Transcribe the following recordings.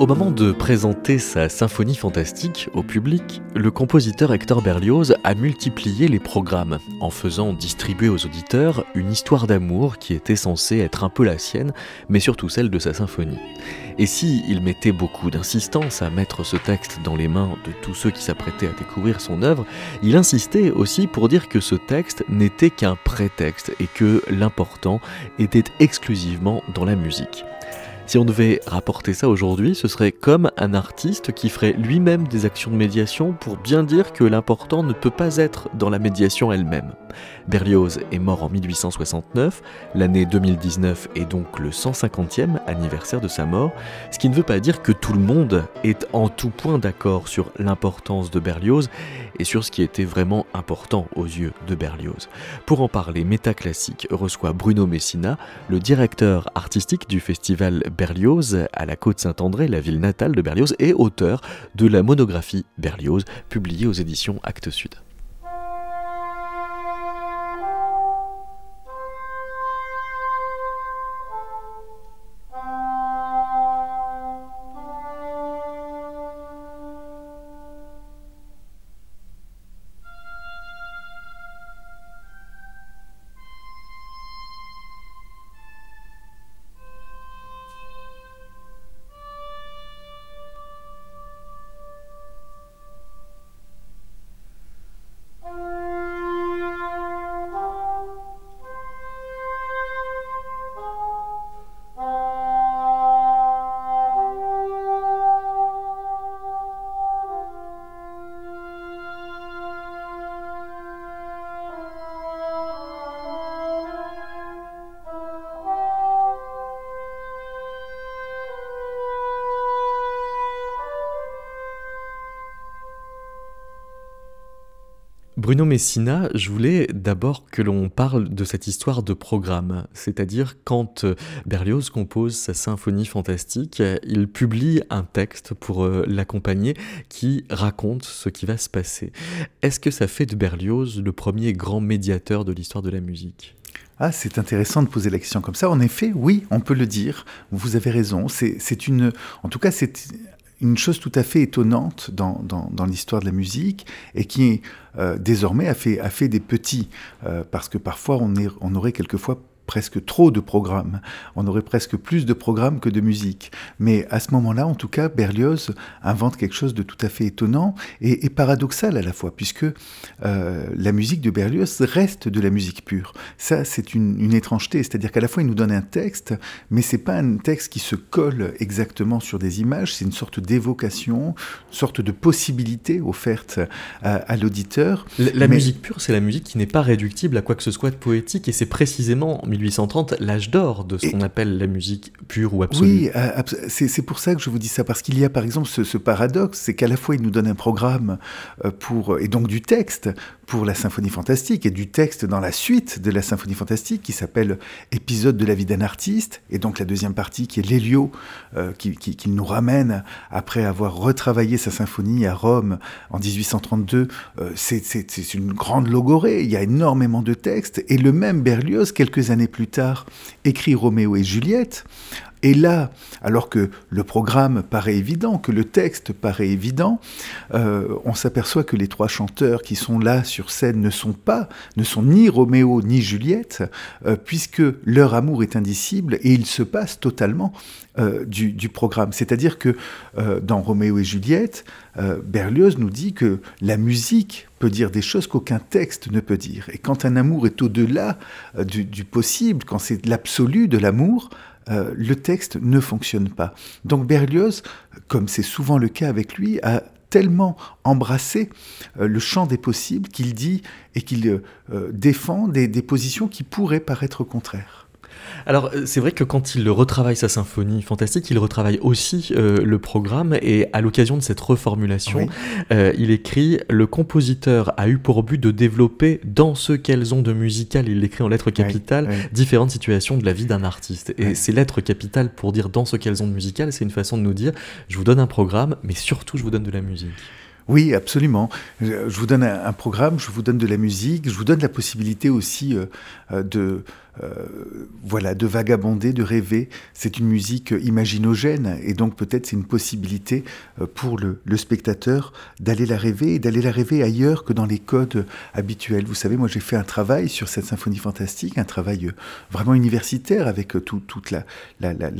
Au moment de présenter sa symphonie fantastique au public, le compositeur Hector Berlioz a multiplié les programmes en faisant distribuer aux auditeurs une histoire d'amour qui était censée être un peu la sienne, mais surtout celle de sa symphonie. Et si il mettait beaucoup d'insistance à mettre ce texte dans les mains de tous ceux qui s'apprêtaient à découvrir son œuvre, il insistait aussi pour dire que ce texte n'était qu'un prétexte et que l'important était exclusivement dans la musique. Si on devait rapporter ça aujourd'hui, ce serait comme un artiste qui ferait lui-même des actions de médiation pour bien dire que l'important ne peut pas être dans la médiation elle-même. Berlioz est mort en 1869, l'année 2019 est donc le 150e anniversaire de sa mort, ce qui ne veut pas dire que tout le monde est en tout point d'accord sur l'importance de Berlioz et sur ce qui était vraiment important aux yeux de Berlioz. Pour en parler, Métaclassique reçoit Bruno Messina, le directeur artistique du festival Berlioz à la Côte-Saint-André, la ville natale de Berlioz, et auteur de la monographie Berlioz, publiée aux éditions Actes Sud. Bruno Messina, je voulais d'abord que l'on parle de cette histoire de programme, c'est-à-dire quand euh, Berlioz compose sa symphonie fantastique, il publie un texte pour euh, l'accompagner qui raconte ce qui va se passer. Est-ce que ça fait de Berlioz le premier grand médiateur de l'histoire de la musique? Ah, c'est intéressant de poser la question comme ça. En effet, oui, on peut le dire. Vous avez raison. C'est une, en tout cas, c'est une chose tout à fait étonnante dans, l'histoire de la musique et qui euh, désormais a fait, des petits, euh, parce que parfois on aurait quelquefois presque trop de programmes. On aurait presque plus de programmes que de musique. Mais à ce moment-là, en tout cas, Berlioz invente quelque chose de tout à fait étonnant et, paradoxal à la fois, puisque euh, la musique de Berlioz reste de la musique pure. Ça, c'est une, étrangeté, c'est-à-dire qu'à la fois, il nous donne un texte, mais c'est pas un texte qui se colle exactement sur des images, c'est une sorte d'évocation, une sorte de possibilité offerte à, l'auditeur. La, musique pure, c'est la musique qui n'est pas réductible à quoi que ce soit de poétique, et c'est précisément 1830 l'âge d'or de ce qu'on appelle la musique pure ou absolue. Oui, euh, c'est pour ça que je vous dis ça, parce qu'il y a par exemple ce, paradoxe, c'est qu'à la fois il nous donne un programme euh, pour, et donc du texte pour la symphonie fantastique, et du texte dans la suite de la symphonie fantastique qui s'appelle Épisode de la vie d'un artiste, et donc la deuxième partie qui est l'Hélio, euh, qui, qui, nous ramène après avoir retravaillé sa symphonie à Rome en 1832. c'est une grande logorée, il y a énormément de textes, et le même Berlioz, quelques années plus tard, écrit Roméo et Juliette. Et là, alors que le programme paraît évident, que le texte paraît évident, euh, on s'aperçoit que les trois chanteurs qui sont là sur scène ne sont pas, ne sont ni Roméo ni Juliette, euh, puisque leur amour est indicible et il se passe totalement euh, du, programme. C'est-à-dire que dans Roméo et Juliette, Berlioz nous dit que la musique peut dire des choses qu'aucun texte ne peut dire. Et quand un amour est au-delà du possible, quand c'est l'absolu de l'amour, euh, le texte ne fonctionne pas. Donc Berlioz, comme c'est souvent le cas avec lui, a tellement embrassé euh, le champ des possibles qu'il dit et qu'il euh, défend des positions qui pourraient paraître contraires. Alors, euh, c'est vrai que quand il retravaille sa symphonie fantastique, il retravaille aussi euh, le programme et à l'occasion de cette reformulation, euh, il écrit Le compositeur a eu pour but de développer dans ce qu'elles ont de musical, il l'écrit en lettres capitales, différentes situations de la vie d'un artiste. Et ces lettres capitales pour dire dans ce qu'elles ont de musical, c'est une façon de nous dire je vous donne un programme, mais surtout je vous donne de la musique. Oui, absolument. Je vous donne un, programme, je vous donne de la musique, je vous donne la possibilité aussi de voilà, de vagabonder, de rêver. C'est une musique imaginogène et donc peut-être c'est une possibilité euh, pour le, spectateur d'aller la rêver et d'aller la rêver ailleurs que dans les codes habituels. Vous savez, moi j'ai fait un travail sur cette symphonie fantastique, un travail euh, vraiment universitaire avec toute la,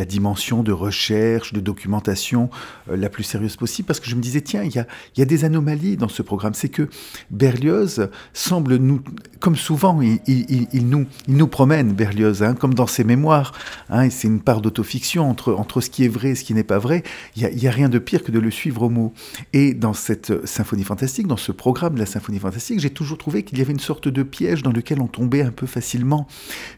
dimension de recherche, de documentation la plus sérieuse possible parce que je me disais, tiens, il y a, des anomalies dans ce programme. C'est que Berlioz semble nous, comme souvent, il nous promène Berlioz, hein, comme dans ses mémoires. Hein, c'est une part d'autofiction entre, entre ce qui est vrai et ce qui n'est pas vrai. Il n'y a, rien de pire que de le suivre au mot. Et dans cette symphonie fantastique, dans ce programme de la symphonie fantastique, j'ai toujours trouvé qu'il y avait une sorte de piège dans lequel on tombait un peu facilement.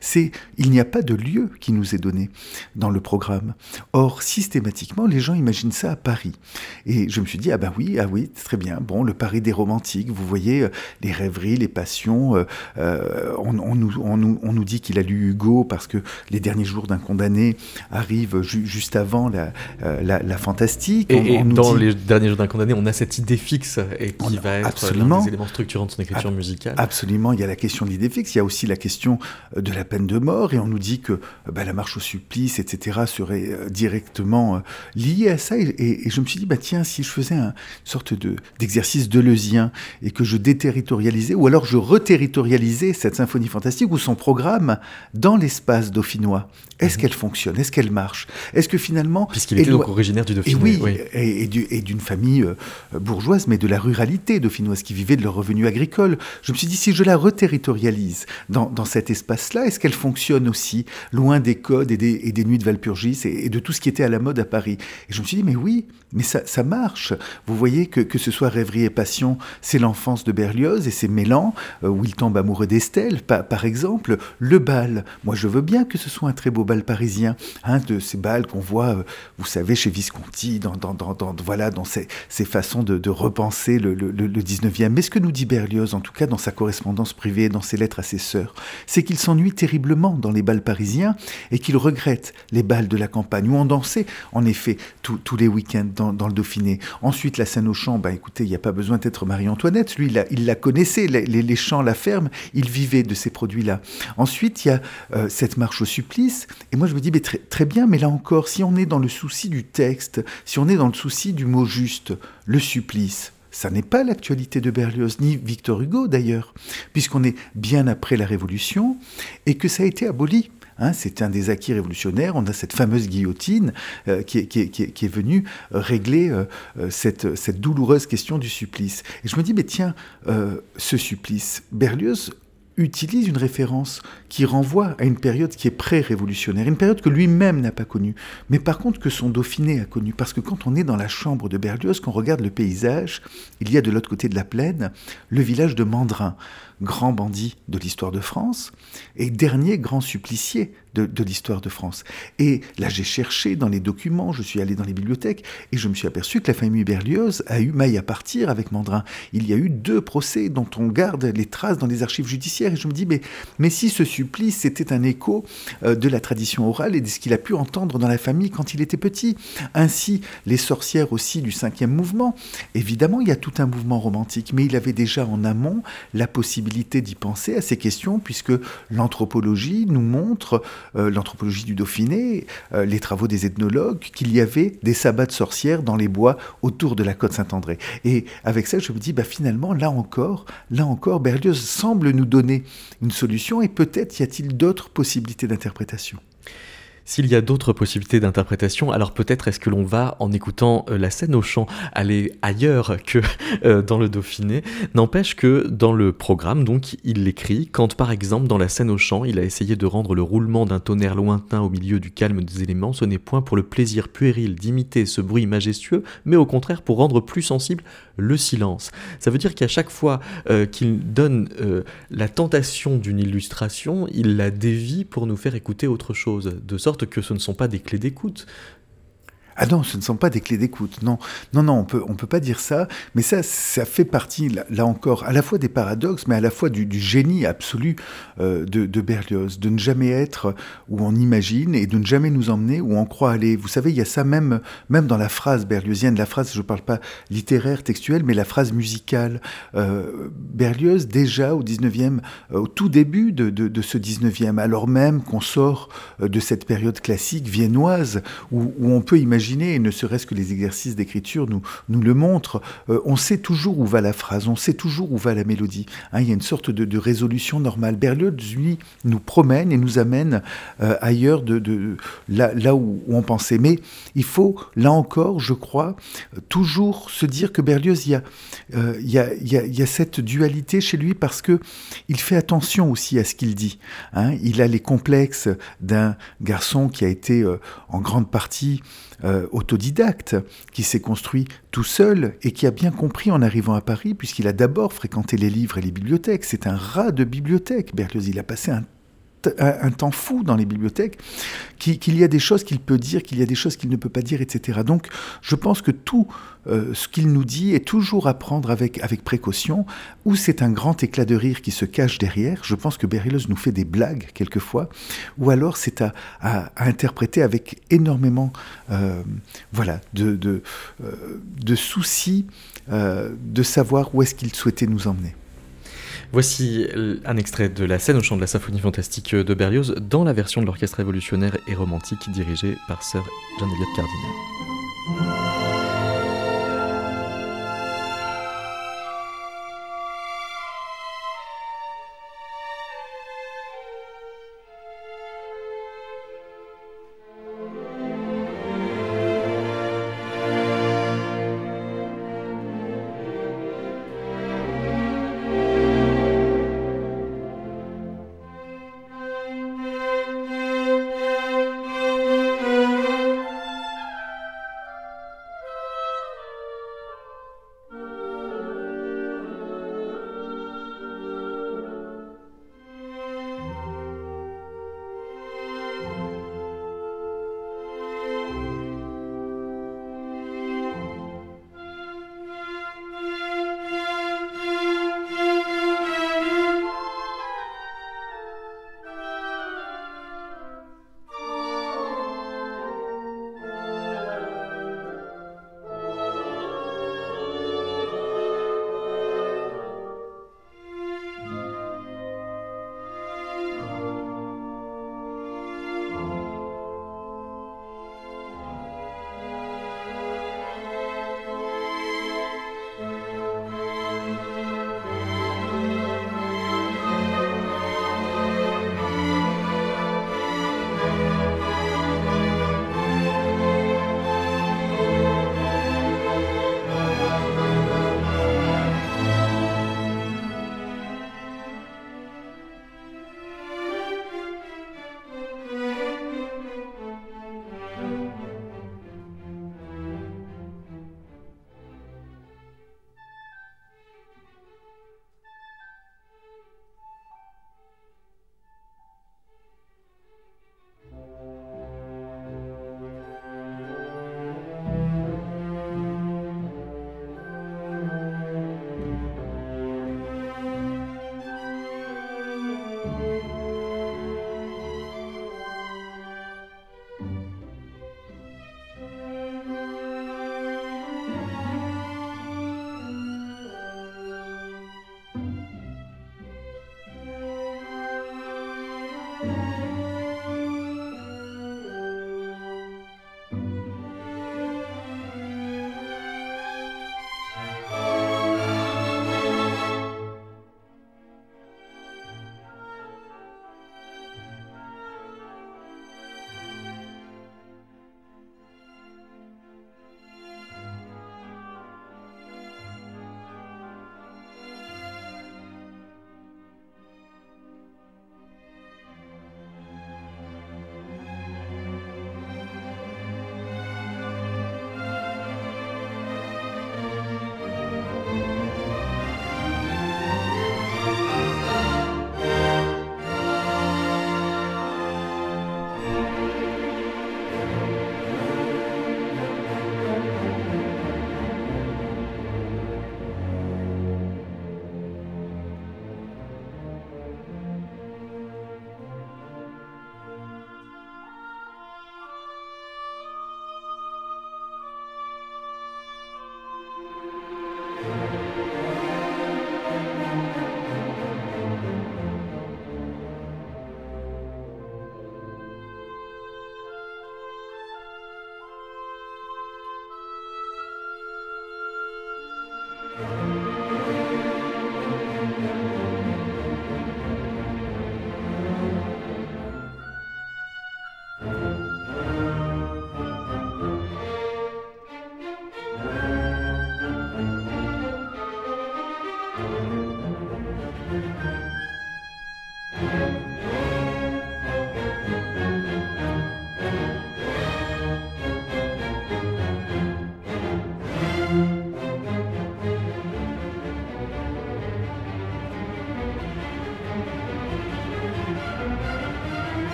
C'est il n'y a pas de lieu qui nous est donné dans le programme. Or, systématiquement, les gens imaginent ça à Paris. Et je me suis dit, ah ben oui, ah oui, très bien. Bon, le Paris des romantiques, vous voyez, euh, les rêveries, les passions, euh, euh, on, on, nous, on, nous, on nous dit qu'il a lu Hugo parce que les derniers jours d'un condamné arrivent juste avant la, euh, la, fantastique. Et, dans les derniers jours d'un condamné, on a cette idée fixe et qui va être absolument, des éléments structurants de son écriture musicale. Absolument, il y a la question de l'idée fixe, il y a aussi la question euh, de la peine de mort et on nous dit que euh, bah, la marche au supplice, etc., serait directement liée à ça. Et, je me suis dit, bah, tiens, si je faisais une sorte d'exercice de, deleuzien et que je déterritorialisais, ou alors je reterritorialisais cette symphonie fantastique ou son programme dans l'espace dauphinois. Est-ce mhm. qu'elle fonctionne? Est-ce qu'elle marche? Est-ce que finalement... Puisqu'il était donc originaire du Dauphiné. Et oui, et, d'une famille euh, bourgeoise, mais de la ruralité dauphinoise, qui vivait de leur revenu agricole. Je me suis dit, si je la reterritorialise dans, dans cet espace-là, est-ce qu'elle fonctionne aussi, loin des codes et des, et des nuits de Valpurgis et, de tout ce qui était à la mode à Paris? Et je me suis dit, mais oui, mais ça, ça marche. Vous voyez que, que ce soit Rêverie et Passion, c'est l'enfance de Berlioz et c'est Mélan, euh, où il tombe amoureux d'Estelle, par exemple, le bal. Moi, je veux bien que ce soit un très beau bal parisien, hein, de ces bals qu'on voit, euh, vous savez, chez Visconti, dans, dans, dans, voilà, dans ces, ces façons de, repenser le, le, le, 19e. Mais ce que nous dit Berlioz, en tout cas dans sa correspondance privée, dans ses lettres à ses sœurs, c'est qu'il s'ennuie terriblement dans les bals parisiens et qu'il regrette les bals de la campagne où on dansait, en effet, tous les week-ends dans, le Dauphiné. Ensuite, la scène au champ, ben, écoutez, il n'y a pas besoin d'être Marie-Antoinette. Lui, il la, il la connaissait, les, les, les champs, la ferme, il vivait de ces produits-là. Ensuite, il y a euh, cette marche au supplice. Et moi, je me dis, mais très, bien, mais là encore, si on est dans le souci du texte, si on est dans le souci du mot juste, le supplice, ça n'est pas l'actualité de Berlioz, ni Victor Hugo d'ailleurs, puisqu'on est bien après la Révolution et que ça a été aboli. Hein, c'est un des acquis révolutionnaires. On a cette fameuse guillotine euh, qui, est, venue régler euh, cette, cette, douloureuse question du supplice. Et je me dis, mais tiens, ce supplice, Berlioz utilise une référence qui renvoie à une période qui est pré-révolutionnaire, une période que lui-même n'a pas connue, mais par contre que son Dauphiné a connue. Parce que quand on est dans la chambre de Berlioz, qu'on regarde le paysage, il y a de l'autre côté de la plaine le village de Mandrin, grand bandit de l'histoire de France et dernier grand supplicié de, l'histoire de France. Et là, j'ai cherché dans les documents, je suis allé dans les bibliothèques et je me suis aperçu que la famille Berlioz a eu maille à partir avec Mandrin. Il y a eu deux procès dont on garde les traces dans les archives judiciaires et je me dis, mais, mais si ce supplice c'était un écho euh, de la tradition orale et de ce qu'il a pu entendre dans la famille quand il était petit. Ainsi, les sorcières aussi du cinquième mouvement. Évidemment, il y a tout un mouvement romantique, mais il avait déjà en amont la possibilité d'y penser à ces questions, puisque l'anthropologie nous montre, euh, l'anthropologie du Dauphiné, euh, les travaux des ethnologues, qu'il y avait des sabbats de sorcières dans les bois autour de la côte Saint-André. Et avec ça, je me dis, bah, finalement, là encore, là encore, Berlioz semble nous donner une solution, et peut-être y a-t-il d'autres possibilités d'interprétation. S'il y a d'autres possibilités d'interprétation, alors peut-être est-ce que l'on va, en écoutant euh, la scène au chant, aller ailleurs que euh, dans le Dauphiné. N'empêche que dans le programme, donc, il l'écrit quand, par exemple, dans la scène au chant, il a essayé de rendre le roulement d'un tonnerre lointain au milieu du calme des éléments, ce n'est point pour le plaisir puéril d'imiter ce bruit majestueux, mais au contraire pour rendre plus sensible le silence. Ça veut dire qu'à chaque fois euh, qu'il donne la tentation d'une illustration, il la dévie pour nous faire écouter autre chose, de sorte que ce ne sont pas des clés d'écoute. Ah non, ce ne sont pas des clés d'écoute. Non, non, non, on peut, on peut pas dire ça. Mais ça, ça fait partie, là, encore, à la fois des paradoxes, mais à la fois du, génie absolu euh, de, Berlioz, de ne jamais être où on imagine et de ne jamais nous emmener où on croit aller. Vous savez, il y a ça même, même dans la phrase berliozienne. La phrase, je ne parle pas littéraire, textuelle, mais la phrase musicale. Euh, Berlioz, déjà au 19e, euh, au tout début de, ce 19e, alors même qu'on sort de cette période classique viennoise où on peut imaginer et ne serait-ce que les exercices d'écriture nous, le montrent, euh, on sait toujours où va la phrase, on sait toujours où va la mélodie. Hein, il y a une sorte de, résolution normale. Berlioz, lui, nous promène et nous amène euh, ailleurs de, là, où, on pensait. Mais il faut, là encore, je crois, toujours se dire que Berlioz, il y a, euh, cette dualité chez lui parce que il fait attention aussi à ce qu'il dit. Hein. Il a les complexes d'un garçon qui a été en grande partie euh, autodidacte, qui s'est construit tout seul et qui a bien compris en arrivant à Paris, puisqu'il a d'abord fréquenté les livres et les bibliothèques. C'est un rat de bibliothèque, Berlioz. Il a passé un un, temps fou dans les bibliothèques, qu'il y a des choses qu'il peut dire, qu'il y a des choses qu'il ne peut pas dire, etc. Donc je pense que tout euh, ce qu'il nous dit est toujours à prendre avec, avec précaution, ou c'est un grand éclat de rire qui se cache derrière. Je pense que Berlioz nous fait des blagues quelquefois, ou alors c'est à, à, interpréter avec énormément euh, voilà, de, de, euh, de soucis de savoir où est-ce qu'il souhaitait nous emmener. Voici un extrait de la scène au chant de la symphonie fantastique de Berlioz dans la version de l'orchestre révolutionnaire et romantique dirigée par Sir John Eliot Cardinal.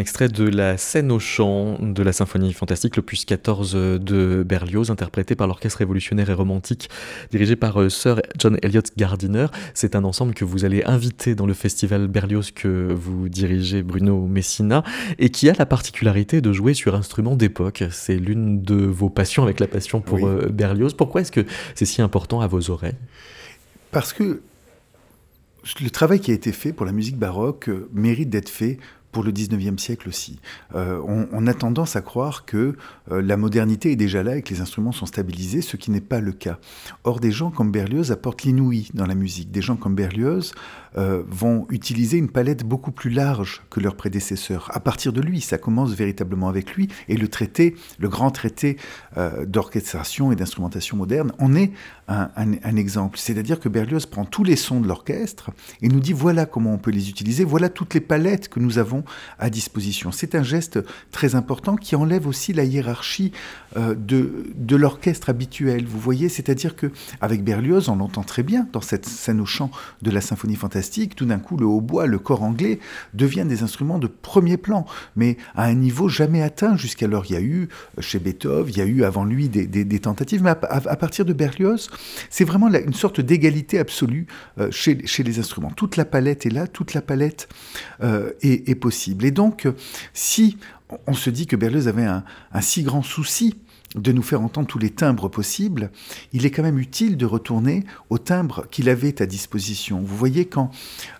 Extrait de la scène au chant de la symphonie fantastique, l'opus 14 de Berlioz, interprété par l'orchestre révolutionnaire et romantique dirigé par euh, Sir John Elliott Gardiner. C'est un ensemble que vous allez inviter dans le festival Berlioz que vous dirigez, Bruno Messina, et qui a la particularité de jouer sur instruments d'époque. C'est l'une de vos passions avec la passion pour euh, Berlioz. Pourquoi est-ce que c'est si important à vos oreilles? Parce que le travail qui a été fait pour la musique baroque euh, mérite d'être fait pour le 19e siècle aussi. Euh, on, a tendance à croire que euh, la modernité est déjà là et que les instruments sont stabilisés, ce qui n'est pas le cas. Or, des gens comme Berlioz apportent l'inouï dans la musique. Des gens comme Berlioz euh, vont utiliser une palette beaucoup plus large que leurs prédécesseurs. À partir de lui, ça commence véritablement avec lui, et le traité, le grand traité d'orchestration et d'instrumentation moderne, en est un, un exemple. C'est-à-dire que Berlioz prend tous les sons de l'orchestre et nous dit voilà comment on peut les utiliser, voilà toutes les palettes que nous avons à disposition. C'est un geste très important qui enlève aussi la hiérarchie euh, de, de l'orchestre habituel. Vous voyez, c'est-à-dire que avec Berlioz, on l'entend très bien dans cette scène au chant de la symphonie fantastique, tout d'un coup le hautbois, le corps anglais deviennent des instruments de premier plan, mais à un niveau jamais atteint jusqu'alors. Il y a eu euh, chez Beethoven, il y a eu avant lui des, tentatives, mais à, partir de Berlioz, c'est vraiment une sorte d'égalité absolue euh, chez, les instruments. Toute la palette est là, toute la palette est, est possible et donc, si on se dit que Berlioz avait un si grand souci de nous faire entendre tous les timbres possibles, il est quand même utile de retourner aux timbres qu'il avait à disposition. Vous voyez, quand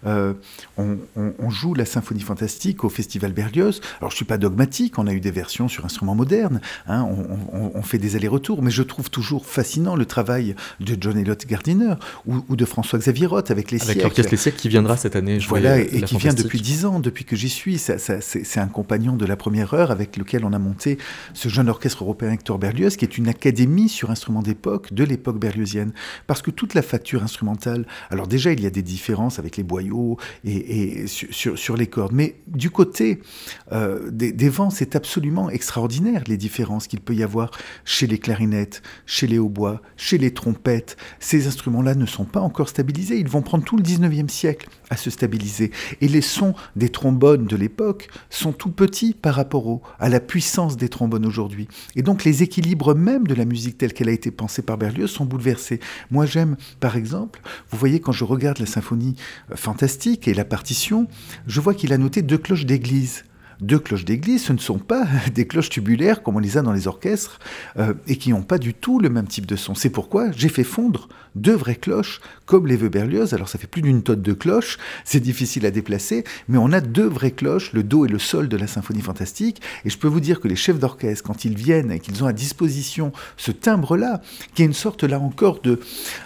euh, on, joue la symphonie fantastique au Festival Berlioz, alors je ne suis pas dogmatique, on a eu des versions sur instruments modernes, hein, on, fait des allers-retours, mais je trouve toujours fascinant le travail de John Elliott Gardiner ou, de François-Xavier Roth avec les avec l'orchestre Les Siècles qui viendra cette année. Jouer voilà, et qui vient depuis dix ans, depuis que j'y suis. c'est un compagnon de la première heure avec lequel on a monté ce jeune orchestre européen Hector Berlioz, qui est une académie sur instruments d'époque, de l'époque berliozienne. Parce que toute la facture instrumentale, alors déjà, il y a des différences avec les boyaux et, sur, les cordes, mais du côté euh, des, vents, c'est absolument extraordinaire les différences qu'il peut y avoir chez les clarinettes, chez les hautbois, chez les trompettes. Ces instruments-là ne sont pas encore stabilisés. Ils vont prendre tout le 19e siècle à se stabiliser. Et les sons des trombones de l'époque sont tout petits par rapport à la puissance des trombones aujourd'hui. Et donc les équilibres même de la musique telle qu'elle a été pensée par Berlioz sont bouleversés. Moi j'aime, par exemple, vous voyez quand je regarde la symphonie euh, fantastique et la partition, je vois qu'il a noté deux cloches d'église deux cloches d'église, ce ne sont pas des cloches tubulaires comme on les a dans les orchestres euh, et qui n'ont pas du tout le même type de son. C'est pourquoi j'ai fait fondre deux vraies cloches comme les vœux Berlioz. Alors ça fait plus d'une tonne de cloches, c'est difficile à déplacer, mais on a deux vraies cloches, le do et le sol de la symphonie fantastique. Et je peux vous dire que les chefs d'orchestre, quand ils viennent et qu'ils ont à disposition ce timbre-là, qui est une sorte là encore de,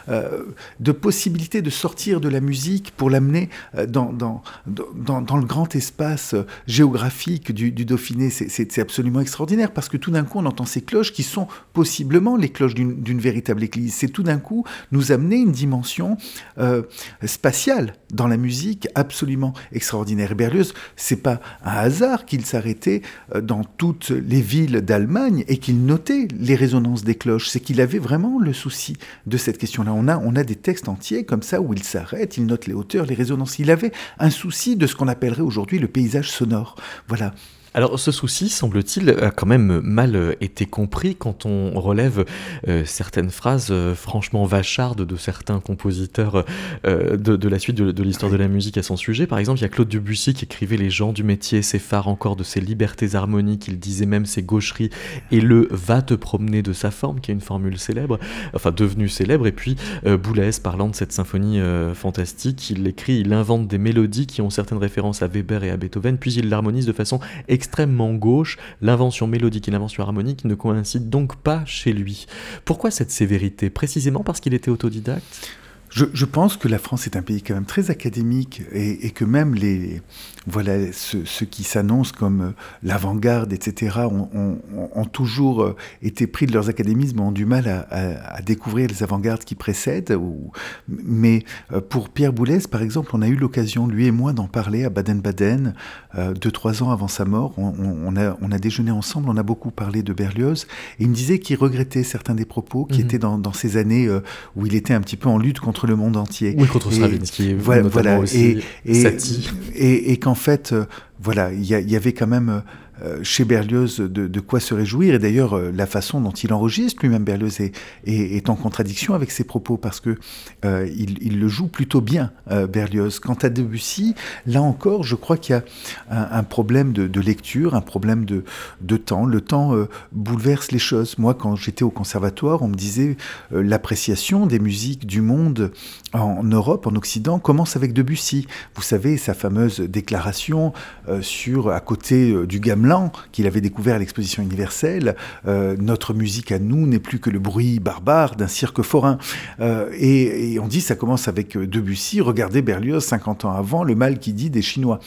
euh, de possibilité de sortir de la musique pour l'amener euh, dans, dans, dans, dans, le grand espace géographique du, Dauphiné, c'est absolument extraordinaire parce que tout d'un coup, on entend ces cloches qui sont possiblement les cloches d'une véritable église. C'est tout d'un coup nous amener une dimension euh, spatiale dans la musique absolument extraordinaire. Et Berlioz, c'est pas un hasard qu'il s'arrêtait euh, dans toutes les villes d'Allemagne et qu'il notait les résonances des cloches. C'est qu'il avait vraiment le souci de cette question-là. On a, on a des textes entiers comme ça où il s'arrête, il note les hauteurs, les résonances. Il avait un souci de ce qu'on appellerait aujourd'hui le paysage sonore. Voilà. Alors ce souci, semble-t-il, a quand même mal été compris quand on relève euh, certaines phrases euh, franchement vachardes de certains compositeurs euh, de, la suite de, l'histoire de la musique à son sujet. Par exemple, il y a Claude Debussy qui écrivait Les gens du métier s'effarent encore de ses libertés harmoniques, il disait même ses gaucheries, et le va te promener de sa forme, qui est une formule célèbre, enfin devenue célèbre. Et puis Boulez, parlant de cette symphonie fantastique, il écrit, il invente des mélodies qui ont certaines références à Weber et à Beethoven, puis il l'harmonise de façon extrêmement gauche. L'invention mélodique et l'invention harmonique ne coïncident donc pas chez lui. Pourquoi cette sévérité? Précisément parce qu'il était autodidacte? Je, pense que la France est un pays quand même très académique et, que même les, voilà, ceux, qui s'annoncent comme euh, l'avant-garde, etc., ont, toujours euh, été pris de leurs académismes, ont du mal à, découvrir les avant-gardes qui précèdent. mais euh, pour Pierre Boulez, par exemple, on a eu l'occasion, lui et moi, d'en parler à Baden-Baden, deux, trois ans avant sa mort. On, a, on a déjeuné ensemble, on a beaucoup parlé de Berlioz, et il me disait qu'il regrettait certains des propos qui mhm. étaient dans, ces années où il était un petit peu en lutte contre le monde entier. Oui, contre Stravinsky, voilà, aussi, et, et, et qu'en fait, euh, voilà, il y, avait quand même euh, chez Berlioz de, quoi se réjouir. Et d'ailleurs, euh, la façon dont il enregistre lui-même Berlioz est, en contradiction avec ses propos parce que euh, il, le joue plutôt bien, Berlioz. Quant à Debussy, là encore, je crois qu'il y a un, problème de, lecture, un problème de, temps. Le temps bouleverse les choses. Moi, quand j'étais au conservatoire, on me disait l'appréciation des musiques du monde en Europe, en Occident, commence avec Debussy. Vous savez, sa fameuse déclaration sur, à côté du qu'il avait découvert à l'exposition universelle. Euh, notre musique à nous n'est plus que le bruit barbare d'un cirque forain. Euh, et, on dit ça commence avec Debussy. Regardez Berlioz 50 ans avant, le mal qui dit des Chinois.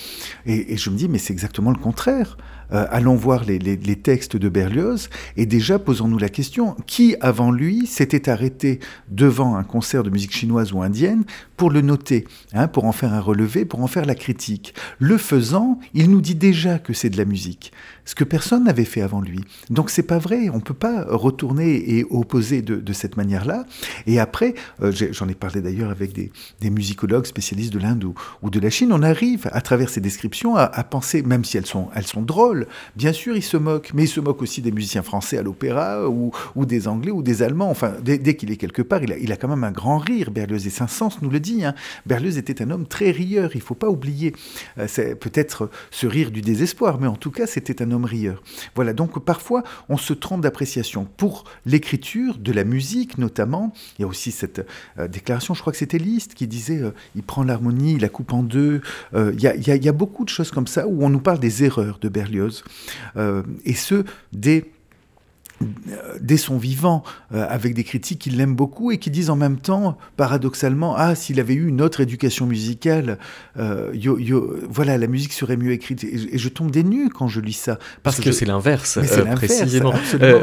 Et je me dis mais c'est exactement le contraire. Euh, allons voir les, textes de Berlioz et déjà posons-nous la question qui avant lui s'était arrêté devant un concert de musique chinoise ou indienne pour le noter, hein, pour en faire un relevé, pour en faire la critique? Le faisant, il nous dit déjà que c'est de la musique ce que personne n'avait fait avant lui. Donc c'est pas vrai, on peut pas retourner et opposer de, cette manière-là. Et après, euh, j'en ai parlé d'ailleurs avec des, musicologues spécialistes de l'Inde ou, de la Chine, on arrive à travers ces descriptions à, penser, même si elles sont, drôles, bien sûr ils se moquent, mais ils se moquent aussi des musiciens français à l'opéra ou, des Anglais ou des Allemands. Enfin, dès, qu'il est quelque part, il a, il a, quand même un grand rire. Berlioz et Saint-Saëns nous le dit. Hein. Berlioz était un homme très rieur, il faut pas oublier. Euh, c'est peut-être ce rire du désespoir, mais en tout cas c'était un homme rieur. Voilà, donc parfois on se trompe d'appréciation. Pour l'écriture, de la musique notamment, il y a aussi cette euh, déclaration, je crois que c'était Liszt qui disait euh, il prend l'harmonie, il la coupe en deux. Euh, il, y a, il, y a, beaucoup de choses comme ça où on nous parle des erreurs de Berlioz, et ce, dès dès son vivant, euh, avec des critiques qui l'aiment beaucoup et qui disent en même temps, paradoxalement, ah, s'il avait eu une autre éducation musicale, euh, voilà, la musique serait mieux écrite. Et, je tombe des nues quand je lis ça. Parce, que, c'est l'inverse, euh, précisément.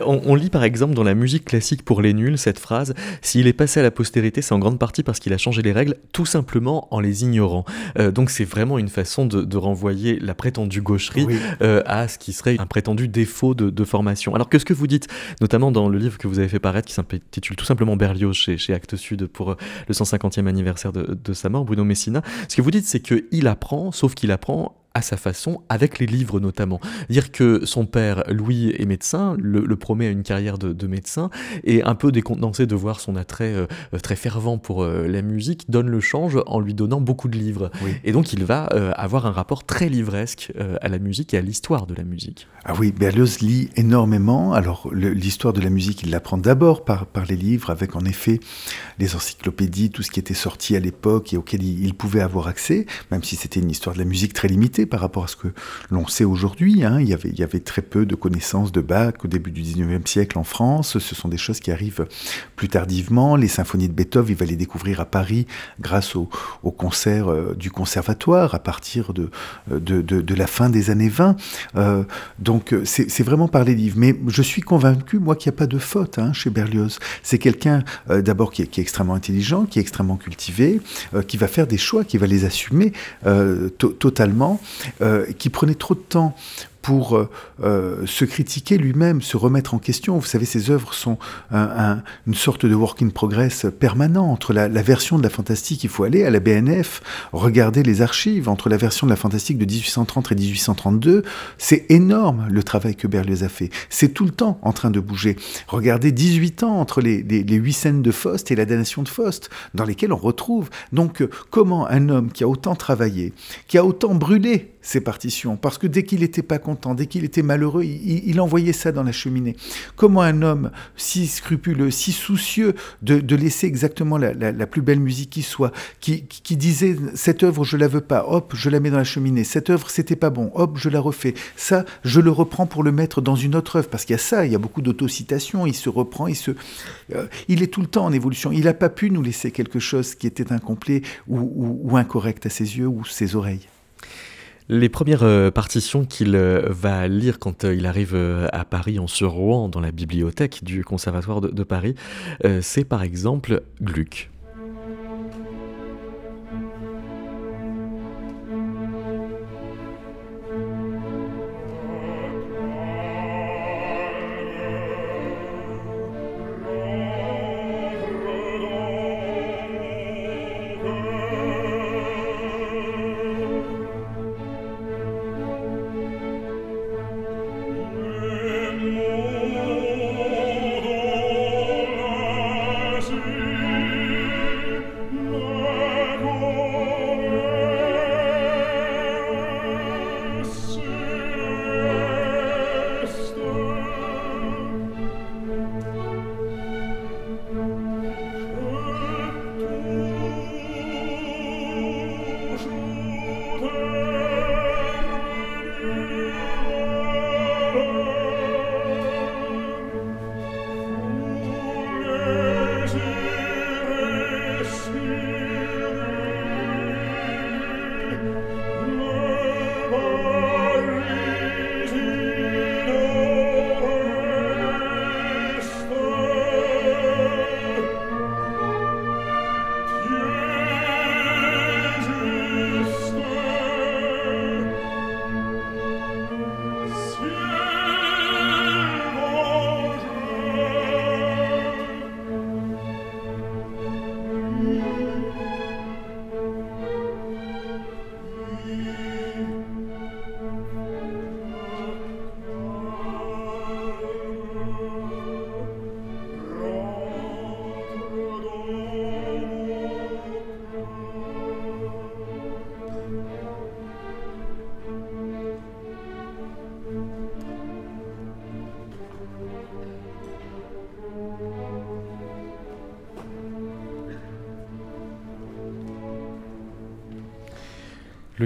On, lit par exemple dans la musique classique pour les nuls cette phrase S'il est passé à la postérité, c'est en grande partie parce qu'il a changé les règles, tout simplement en les ignorant. donc c'est vraiment une façon de, renvoyer la prétendue gaucherie à ce qui serait un prétendu défaut de, de formation. Alors que ce que vous dites notamment dans le livre que vous avez fait paraître qui s'intitule tout simplement Berlioz chez, Actes Sud pour euh, le 150e anniversaire de, de sa mort, Bruno Messina. Ce que vous dites, c'est qu'il apprend, sauf qu'il apprend à sa façon, avec les livres notamment. Dire que son père, Louis, est médecin, le, promet à une carrière de, médecin, et un peu décontenancé de voir son attrait euh, très fervent pour euh, la musique, donne le change en lui donnant beaucoup de livres. Et donc il va euh, avoir un rapport très livresque à la musique et à l'histoire de la musique. Ah oui, Berlioz lit énormément. Alors l'histoire de la musique, il l'apprend d'abord par, par les livres, avec en effet les encyclopédies, tout ce qui était sorti à l'époque et auquel il, il pouvait avoir accès, même si c'était une histoire de la musique très limitée par rapport à ce que l'on sait aujourd'hui. Hein. Il, y avait, très peu de connaissances de Bach au début du 19e siècle en France. Ce sont des choses qui arrivent plus tardivement. Les symphonies de Beethoven, il va les découvrir à Paris grâce au, concert euh, du conservatoire à partir de, de, la fin des années 20. Euh, donc c'est vraiment par les livres. Mais je suis convaincu, moi, qu'il n'y a pas de faute hein, chez Berlioz. C'est quelqu'un euh, d'abord qui, est extrêmement intelligent, qui est extrêmement cultivé, qui va faire des choix, qui va les assumer totalement euh, qui prenait trop de temps pour se critiquer lui-même, se remettre en question. Vous savez, ses œuvres sont une sorte de work in progress permanent. Entre la, version de la fantastique, il faut aller à la BNF, regarder les archives. Entre la version de la fantastique de 1830 et 1832, c'est énorme le travail que Berlioz a fait. C'est tout le temps en train de bouger. Regardez 18 ans entre les, les, huit scènes de Faust et la damnation de Faust, dans lesquelles on retrouve. Donc, euh, comment un homme qui a autant travaillé, qui a autant brûlé ses partitions, parce que dès qu'il n'était pas content, dès qu'il était malheureux, il, envoyait ça dans la cheminée. Comment un homme si scrupuleux, si soucieux de, laisser exactement la, plus belle musique qui soit, qui, disait cette œuvre je la veux pas, hop, je la mets dans la cheminée, cette œuvre c'était pas bon, hop, je la refais, ça je le reprends pour le mettre dans une autre œuvre, parce qu'il y a ça, il y a beaucoup d'autocitations, il se reprend, il se, euh, il est tout le temps en évolution, il n'a pas pu nous laisser quelque chose qui était incomplet ou incorrect à ses yeux ou ses oreilles. Les premières euh, partitions qu'il euh, va lire quand euh, il arrive à Paris en se Rouen dans la bibliothèque du Conservatoire de Paris, c'est par exemple Gluck.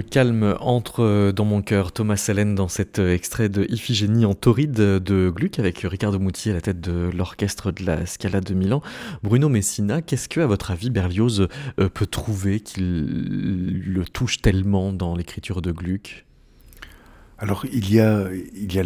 Calme entre dans mon cœur, Thomas Hélène, dans cet extrait de Iphigénie en tauride de Gluck avec Ricardo Muti à la tête de l'orchestre de la Scala de Milan. Bruno Messina, qu'est-ce que, à votre avis, Berlioz euh, peut trouver qui le touche tellement dans l'écriture de Gluck? Alors il y a, il y a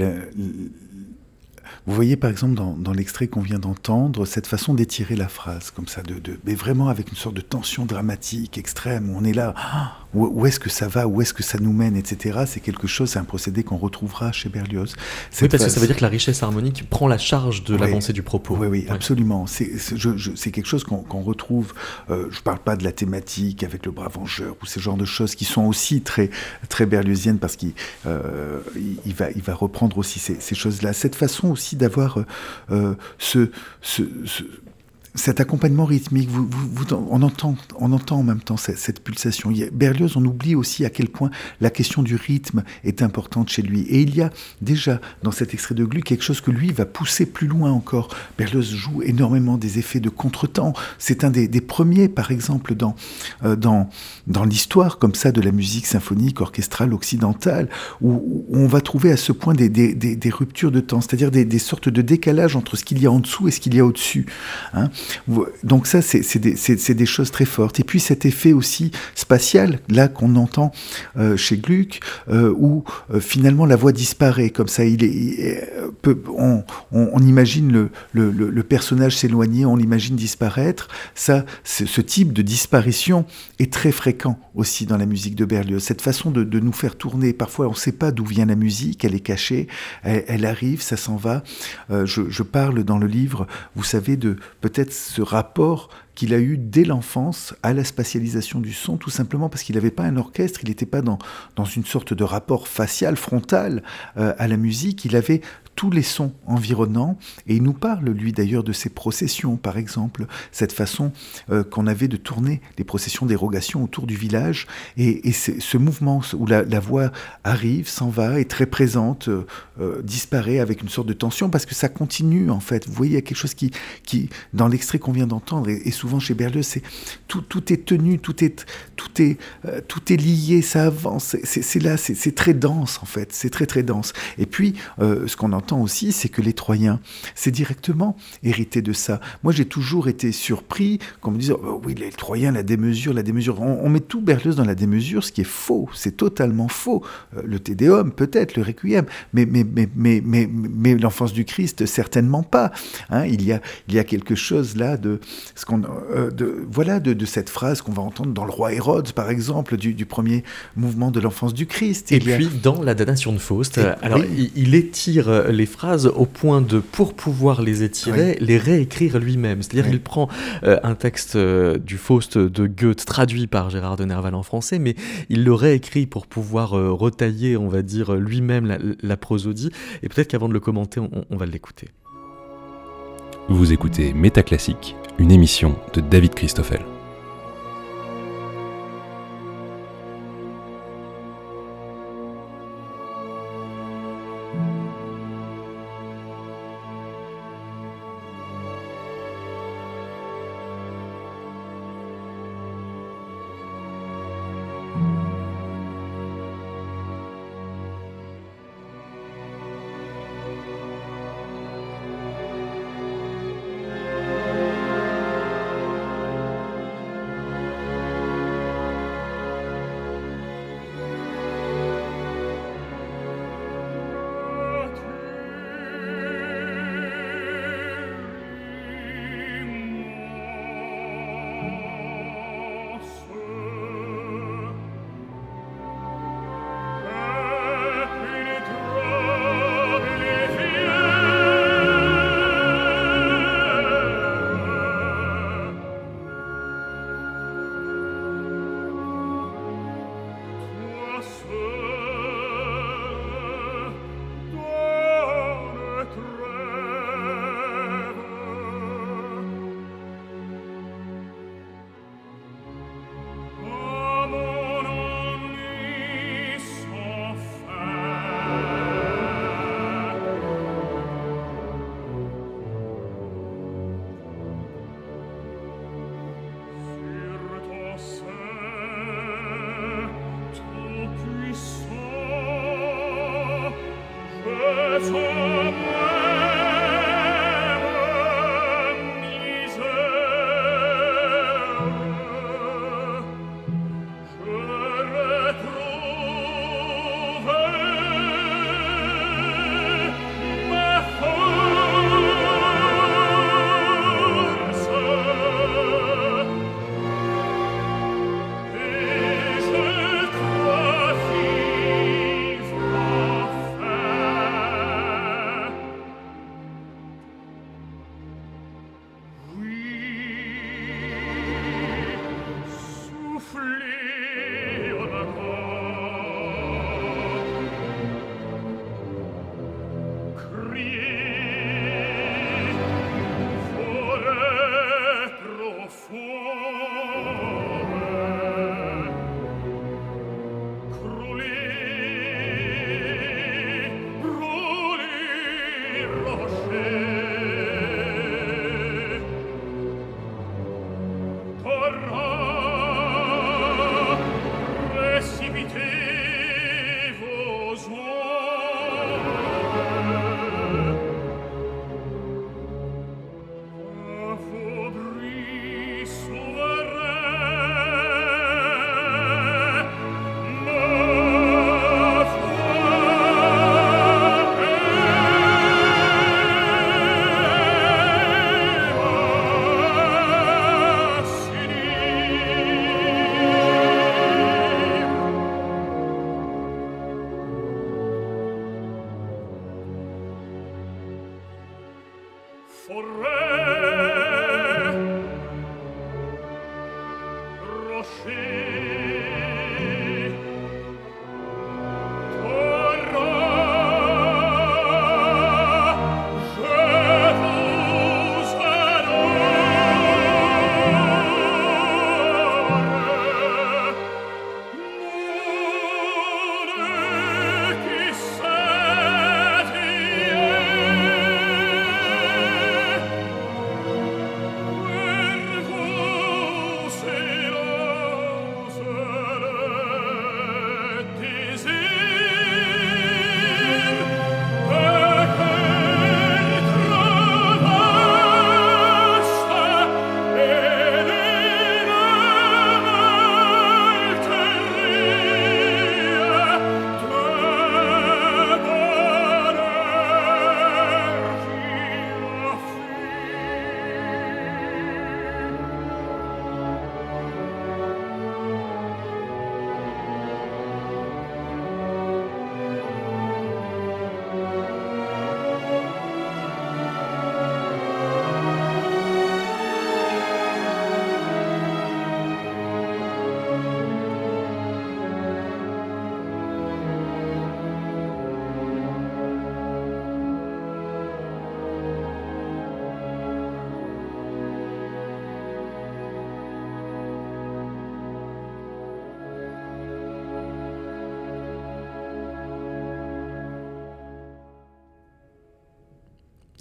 vous voyez par exemple dans, l'extrait qu'on vient d'entendre cette façon d'étirer la phrase comme ça, de, mais vraiment avec une sorte de tension dramatique extrême où on est là, ah, où, est-ce que ça va, où est-ce que ça nous mène, etc. C'est quelque chose, c'est un procédé qu'on retrouvera chez Berlioz. Oui, parce que ça veut dire que la richesse harmonique prend la charge de l'avancée du propos. Oui, oui, absolument. C'est quelque chose qu'on retrouve. Euh, je ne parle pas de la thématique avec le bras vengeur ou ce genre de choses qui sont aussi très très berlioziennes parce qu'il euh, il va il va reprendre aussi ces, ces choses-là. Cette façon aussi d'avoir euh, euh, ce, ce, cet accompagnement rythmique, vous, on, entend, on entend en même temps cette, pulsation. Berlioz, on oublie aussi à quel point la question du rythme est importante chez lui. Et il y a déjà dans cet extrait de Gluck quelque chose que lui va pousser plus loin encore. Berlioz joue énormément des effets de contretemps. C'est un des, premiers, par exemple, dans, euh, dans, dans l'histoire comme ça de la musique symphonique orchestrale occidentale, où, on va trouver à ce point des, des, ruptures de temps, c'est-à-dire des, sortes de décalage entre ce qu'il y a en dessous et ce qu'il y a au-dessus. Hein. Donc ça, c'est des, des, choses très fortes. Et puis cet effet aussi spatial, là qu'on entend euh, chez Gluck, euh, où euh, finalement la voix disparaît, comme ça, il est, on, on, imagine le, le, personnage s'éloigner, on l'imagine disparaître. Ça, ce type de disparition est très fréquent aussi dans la musique de Berlioz. Cette façon de, de nous faire tourner, parfois on ne sait pas d'où vient la musique, elle est cachée, elle, arrive, ça s'en va. je, je parle dans le livre, vous savez, de peut-être ce rapport qu'il a eu dès l'enfance à la spatialisation du son, tout simplement parce qu'il n'avait pas un orchestre, il n'était pas dans, dans une sorte de rapport facial, frontal euh, à la musique, il avait tous les sons environnants, et il nous parle, lui d'ailleurs, de ses processions, par exemple, cette façon euh, qu'on avait de tourner les processions d'érogation autour du village, et, ce mouvement où la, voix arrive, s'en va, est très présente, euh, disparaît avec une sorte de tension, parce que ça continue, en fait. Vous voyez, il y a quelque chose qui, qui dans l'extrait qu'on vient d'entendre, et souvent chez Berlioz, c'est tout, tout est tenu, tout est, tout est, euh, tout est lié, ça avance. C'est là, c'est très dense en fait, c'est très très dense. Et puis, euh, ce qu'on entend aussi, c'est que les Troyens, c'est directement hérité de ça. Moi, j'ai toujours été surpris qu'on me dise, oh, oui, les Troyens, la démesure, la démesure. On, met tout Berlioz dans la démesure, ce qui est faux, c'est totalement faux. Euh, le Tédéum, peut-être, le Requiem, mais, mais, mais, mais, mais, mais l'enfance du Christ, certainement pas. Hein. il, y a, il y a quelque chose là de ce qu'on euh, de, voilà, de, cette phrase qu'on va entendre dans le roi Hérode, par exemple, du, premier mouvement de l'enfance du Christ. Et, puis dans la damnation de Faust, alors il, étire les phrases au point de, pour pouvoir les étirer, les réécrire lui-même. C'est-à-dire qu'il prend euh, un texte euh, du Faust de Goethe traduit par Gérard de Nerval en français, mais il le réécrit pour pouvoir retailler, on va dire, lui-même la, prosodie. Et peut-être qu'avant de le commenter, on, on va l'écouter. Vous écoutez Métaclassique une émission de David Christoffel.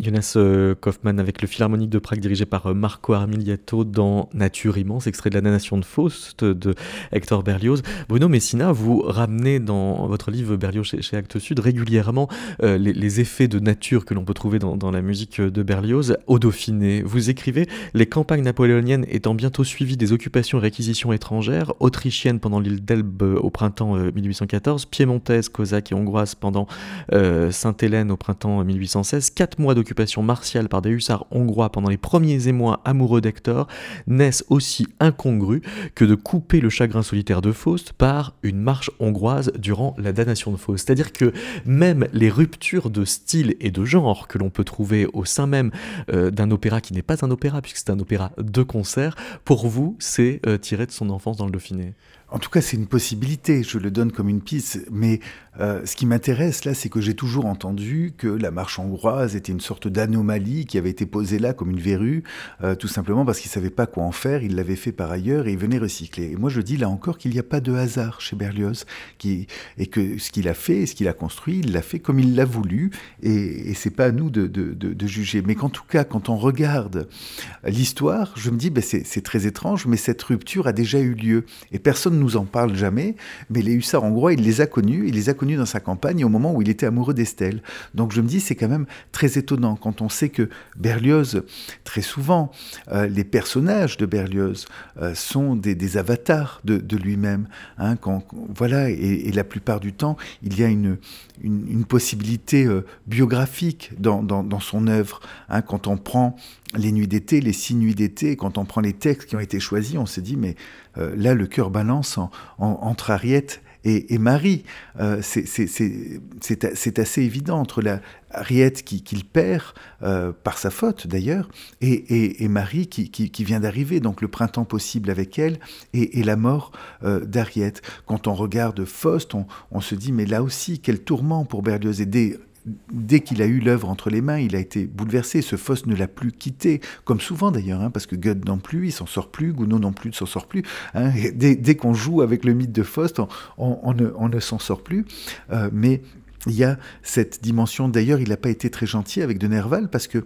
Jonas euh, Kaufmann avec le Philharmonique de Prague dirigé par euh, Marco Armiliato dans Nature immense, extrait de la Nation de Faust de Hector Berlioz. Bruno Messina, vous ramenez dans votre livre Berlioz chez, Actes Sud régulièrement euh, les, effets de nature que l'on peut trouver dans, la musique de Berlioz au Dauphiné. Vous écrivez Les campagnes napoléoniennes étant bientôt suivies des occupations et réquisitions étrangères, autrichiennes pendant l'île d'Elbe au printemps 1814, piémontaise, cosaque et hongroise pendant Sainte-Hélène au printemps 1816, quatre mois d'occupation martiale par des hussards hongrois pendant les premiers émois amoureux d'Hector naissent aussi incongrus que de couper le chagrin solitaire de Faust par une marche hongroise durant la damnation de Faust. C'est-à-dire que même les ruptures de style et de genre que l'on peut trouver au sein même euh, d'un opéra qui n'est pas un opéra puisque c'est un opéra de concert, pour vous, c'est euh, tiré de son enfance dans le Dauphiné. En tout cas, c'est une possibilité, je le donne comme une piste, mais euh, ce qui m'intéresse là, c'est que j'ai toujours entendu que la marche hongroise était une sorte d'anomalie qui avait été posée là comme une verrue, euh, tout simplement parce qu'il ne savait pas quoi en faire, il l'avait fait par ailleurs et il venait recycler. Et moi je dis là encore qu'il n'y a pas de hasard chez Berlioz, et que ce qu'il a fait, ce qu'il a construit, il l'a fait comme il l'a voulu, et, et c'est pas à nous de, juger. Mais qu'en tout cas, quand on regarde l'histoire, je me dis, ben c'est très étrange, mais cette rupture a déjà eu lieu, et personne nous en parle jamais, mais les hussards hongrois, il les a connus, il les a dans sa campagne au moment où il était amoureux d'Estelle. Donc je me dis, c'est quand même très étonnant quand on sait que Berlioz, très souvent, euh, les personnages de Berlioz euh, sont des, avatars de, lui-même. Hein, voilà, et, la plupart du temps, il y a une, possibilité euh, biographique dans, dans, son œuvre. Hein, quand on prend les nuits d'été, les six nuits d'été, quand on prend les textes qui ont été choisis, on se dit, mais là, le cœur balance entre Ariette et, Marie. Euh, c'est assez évident entre la Ariette qu'il perd, euh, par sa faute d'ailleurs, et, Marie qui, vient d'arriver, donc le printemps possible avec elle, et, la mort euh, d'Ariette. Quand on regarde Faust, on, se dit, mais là aussi, quel tourment pour Berlioz. Et qu'il a eu l'œuvre entre les mains, il a été bouleversé. Ce Faust ne l'a plus quitté, comme souvent d'ailleurs, hein, parce que Goethe non plus, il s'en sort plus, Gounod non plus ne s'en sort plus. Hein. Dès, qu'on joue avec le mythe de Faust, on, ne, s'en sort plus. Euh, mais il y a cette dimension. D'ailleurs, il n'a pas été très gentil avec de Nerval parce que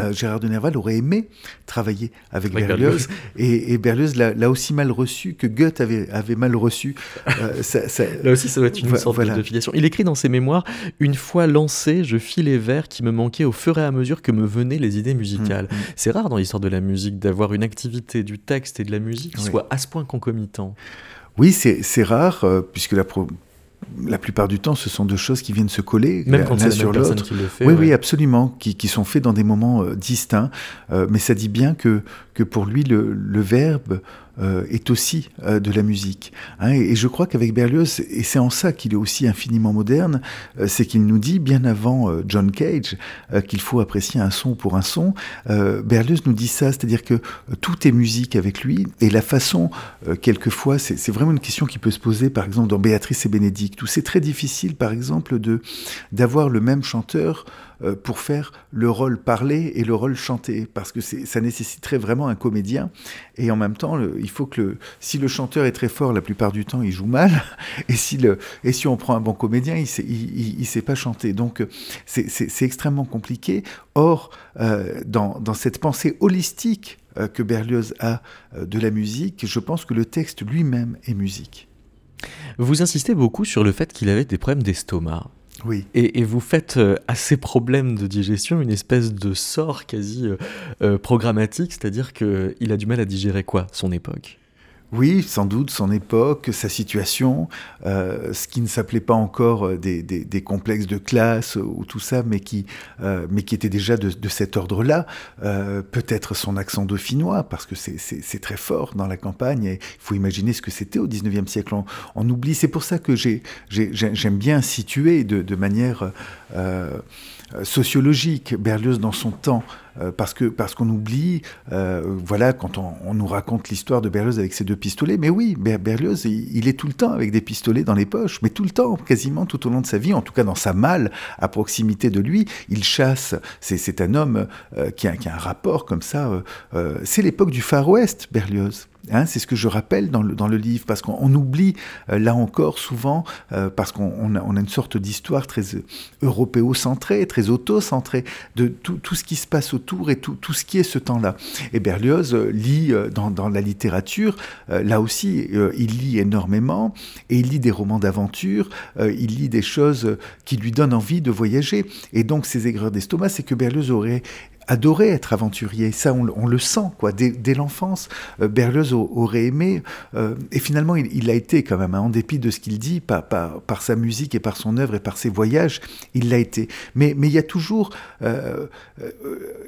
euh, Gérard de Nerval aurait aimé travailler avec Berlioz, Et, Berlioz l'a aussi mal reçu que Goethe avait, avait mal reçu. Euh, Là aussi, ça doit être une sorte de filiation. Il écrit dans ses mémoires Une fois lancé, je fis les vers qui me manquaient au fur et à mesure que me venaient les idées musicales. Mmh, mmh. C'est rare dans l'histoire de la musique d'avoir une activité du texte et de la musique qui soit à ce point concomitant. Oui, c'est rare, euh, puisque la, la plupart du temps, ce sont deux choses qui viennent se coller Même quand l'un sur l'autre. Oui, ouais. oui, absolument, qui, qui sont faits dans des moments euh, distincts. Euh, mais ça dit bien que, que pour lui, le, le verbe euh, est aussi euh, de la musique. Hein, et, je crois qu'avec Berlioz, et c'est en ça qu'il est aussi infiniment moderne, euh, c'est qu'il nous dit, bien avant euh, John Cage, euh, qu'il faut apprécier un son pour un son. Euh, Berlioz nous dit ça, c'est-à-dire que tout est musique avec lui, et la façon, quelquefois, c'est vraiment une question qui peut se poser, par exemple, dans Béatrice et Bénédicte, où c'est très difficile, par exemple, de d'avoir le même chanteur pour faire le rôle parlé et le rôle chanté, parce que ça nécessiterait vraiment un comédien, et en même temps, il faut que si le chanteur est très fort, la plupart du temps, il joue mal, et si, on prend un bon comédien, il il sait pas chanter. Donc, euh, c'est- extrêmement compliqué. Or, euh, dans, cette pensée holistique euh, que Berlioz a euh, de la musique, je pense que le texte lui-même est musique. Vous insistez beaucoup sur le fait qu'il avait des problèmes d'estomac. Et vous faites euh, à ces problèmes de digestion une espèce de sort quasi euh, euh, programmatique, c'est-à-dire qu'il a du mal à digérer quoi? Son époque? Oui, sans doute son époque, sa situation, euh, ce qui ne s'appelait pas encore euh, des, des- complexes de classe ou tout ça, mais qui, euh, mais qui était déjà de, de cet ordre-là. Peut-être son accent dauphinois, parce que c'est- très fort dans la campagne, et il faut imaginer ce que c'était au 19e siècle. On, on oublie, c'est pour ça que j'ai- j'ai- j'ai- j'aime bien situer de, de manière sociologique Berlioz dans son temps. Euh, parce que parce qu'on oublie, euh, voilà, quand on, on nous raconte l'histoire de Berlioz avec ses deux pistolets, mais oui, Ber- Berlioz, il, est tout le temps avec des pistolets dans les poches, mais tout le temps, quasiment tout au long de sa vie, en tout cas dans sa malle, à proximité de lui, il chasse. C'est c'est un homme euh, qui, a, qui a un rapport comme ça. euh, euh, c'est l'époque du Far West, Berlioz. Hein, c'est ce que je rappelle dans le, dans le livre, parce qu'on on oublie, euh, là encore, souvent, euh, parce qu'on on a, une sorte d'histoire très euh, européocentrée, très auto-centrée, de tout, tout ce qui se passe autour et tout, tout ce qui est ce temps-là. Et Berlioz lit dans, dans la littérature, là aussi, il lit énormément, et il lit des romans d'aventure, il lit des choses qui lui donnent envie de voyager. Et donc, ces aigreurs d'estomac, c'est que Berlioz aurait adoré être aventurier. Ça, on, on le sent, quoi. Dès, dès l'enfance, euh, Berlioz au- aurait aimé, euh, et finalement, il, il l'a été quand même, hein, en dépit de ce qu'il dit, par, par, par sa musique et par son œuvre et par ses voyages, il l'a été. Mais, mais il y a toujours euh, euh,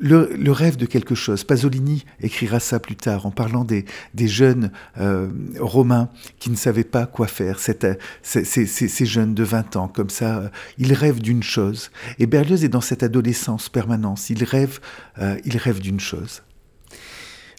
le, le rêve de quelque chose. Pasolini écrira ça plus tard, en parlant des, des jeunes euh, romains qui ne savaient pas quoi faire. Cette, euh, ces, ces- ces- jeunes de 20 ans, comme ça, ils rêvent d'une chose. Et Berlioz est dans cette adolescence permanence. Il rêve, euh, il rêve d'une chose.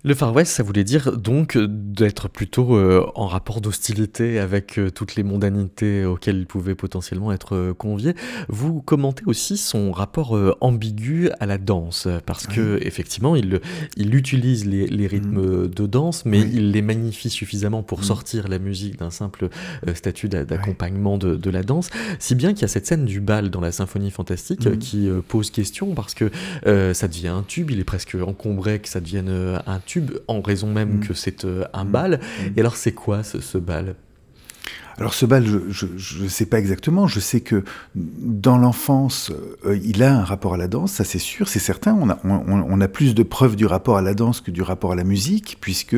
Le Far West, ça voulait dire donc d'être plutôt euh, en rapport d'hostilité avec euh, toutes les mondanités auxquelles il pouvait potentiellement être euh, convié. Vous commentez aussi son rapport euh, ambigu à la danse, parce que effectivement, il, il utilise les, les rythmes de danse, mais Oui. il les magnifie suffisamment pour Mm. sortir la musique d'un simple euh, statut d'a- d'accompagnement de, de la danse, si bien qu'il y a cette scène du bal dans la symphonie fantastique Mm. euh, qui euh, pose question, parce que euh, ça devient un tube, il est presque encombré que ça devienne euh, un tube, en raison même Mm. que c'est euh, un Mm. bal. Mm. Et alors c'est quoi ce, ce bal? Alors ce bal, je ne sais pas exactement. Je sais que dans l'enfance, euh, il a un rapport à la danse, ça c'est sûr, c'est certain. On a, plus de preuves du rapport à la danse que du rapport à la musique, puisque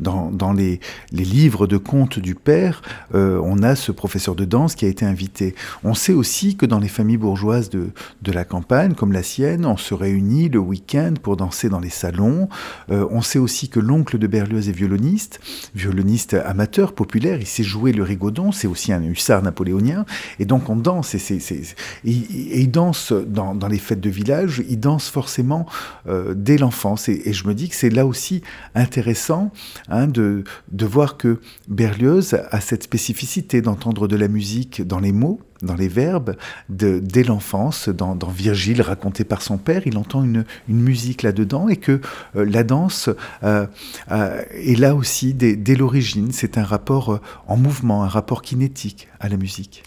dans, les, livres de contes du père, euh, on a ce professeur de danse qui a été invité. On sait aussi que dans les familles bourgeoises de, la campagne, comme la sienne, on se réunit le week-end pour danser dans les salons. Euh, on sait aussi que l'oncle de Berlioz est violoniste, violoniste amateur, populaire. Il sait jouer le c'est aussi un hussard napoléonien. Et donc on danse, et, c'est, et, il danse dans, les fêtes de village, il danse forcément euh, dès l'enfance. Et, et je me dis que c'est là aussi intéressant hein, de, de voir que Berlioz a cette spécificité d'entendre de la musique dans les mots, dans les verbes, dès l'enfance, dans, Virgile raconté par son père, il entend une, musique là-dedans et que euh, la danse euh, euh, est là aussi dès, l'origine. C'est un rapport en mouvement, un rapport kinétique à la musique.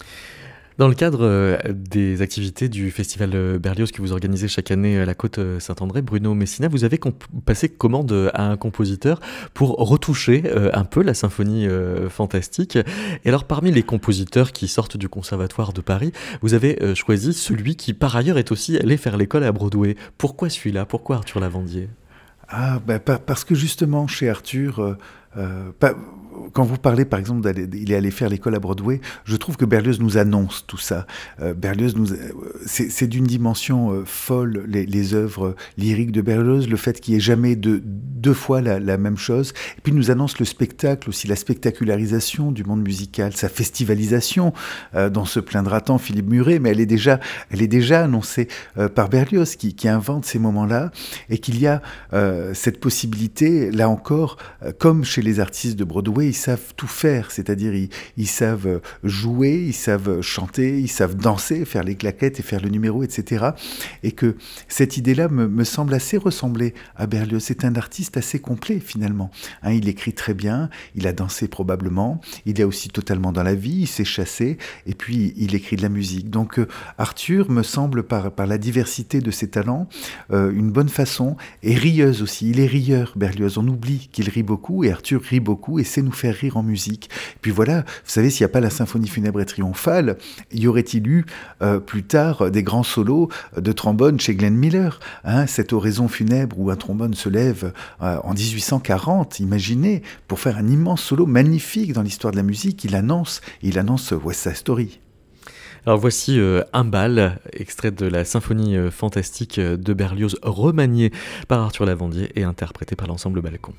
Dans le cadre euh, des activités du festival euh, Berlioz que vous organisez chaque année à la côte euh, Saint-André, Bruno Messina, vous avez passé commande euh, à un compositeur pour retoucher euh, un peu la symphonie euh, fantastique. Et alors, parmi les compositeurs qui sortent du Conservatoire de Paris, vous avez euh, choisi celui qui, par ailleurs, est aussi allé faire l'école à Broadway. Pourquoi celui-là? Pourquoi Arthur Lavandier? Ah, bah, pa- parce que justement, chez Arthur, euh, euh, quand vous parlez, par exemple, d'aller, il est allé faire l'école à Broadway, je trouve que Berlioz nous annonce tout ça. Euh, Berlioz nous, c'est, d'une dimension euh, folle les, œuvres lyriques de Berlioz, le fait qu'il n'y ait jamais de, deux fois la, même chose. Et puis il nous annonce le spectacle aussi, la spectacularisation du monde musical, sa festivalisation, euh, dont se plaindra tant Philippe Muret, mais elle est déjà, elle est déjà annoncée euh, par Berlioz qui, invente ces moments-là et qu'il y a euh, cette possibilité, là encore, comme chez les artistes de Broadway, savent tout faire, c'est-à-dire ils, savent jouer, ils savent chanter, ils savent danser, faire les claquettes et faire le numéro, etc. Et que cette idée-là me, semble assez ressembler à Berlioz. C'est un artiste assez complet finalement. Hein, il écrit très bien, il a dansé probablement, il est aussi totalement dans la vie, il s'est chassé, et puis il écrit de la musique. Donc euh, Arthur me semble par, la diversité de ses talents euh, une bonne façon, et rieuse aussi. Il est rieur, Berlioz. On oublie qu'il rit beaucoup, et Arthur rit beaucoup, et sait nous faire rire en musique. Et puis voilà, vous savez, s'il n'y a pas la symphonie funèbre et triomphale, y aurait-il eu euh, plus tard des grands solos de trombone chez Glenn Miller hein, Cette oraison funèbre où un trombone se lève en 1840, imaginez, pour faire un immense solo magnifique dans l'histoire de la musique, il annonce, il annonce West Side Story? Alors voici euh, un bal, extrait de la symphonie euh, fantastique de Berlioz, remanié par Arthur Lavandier et interprété par l'ensemble Balcon.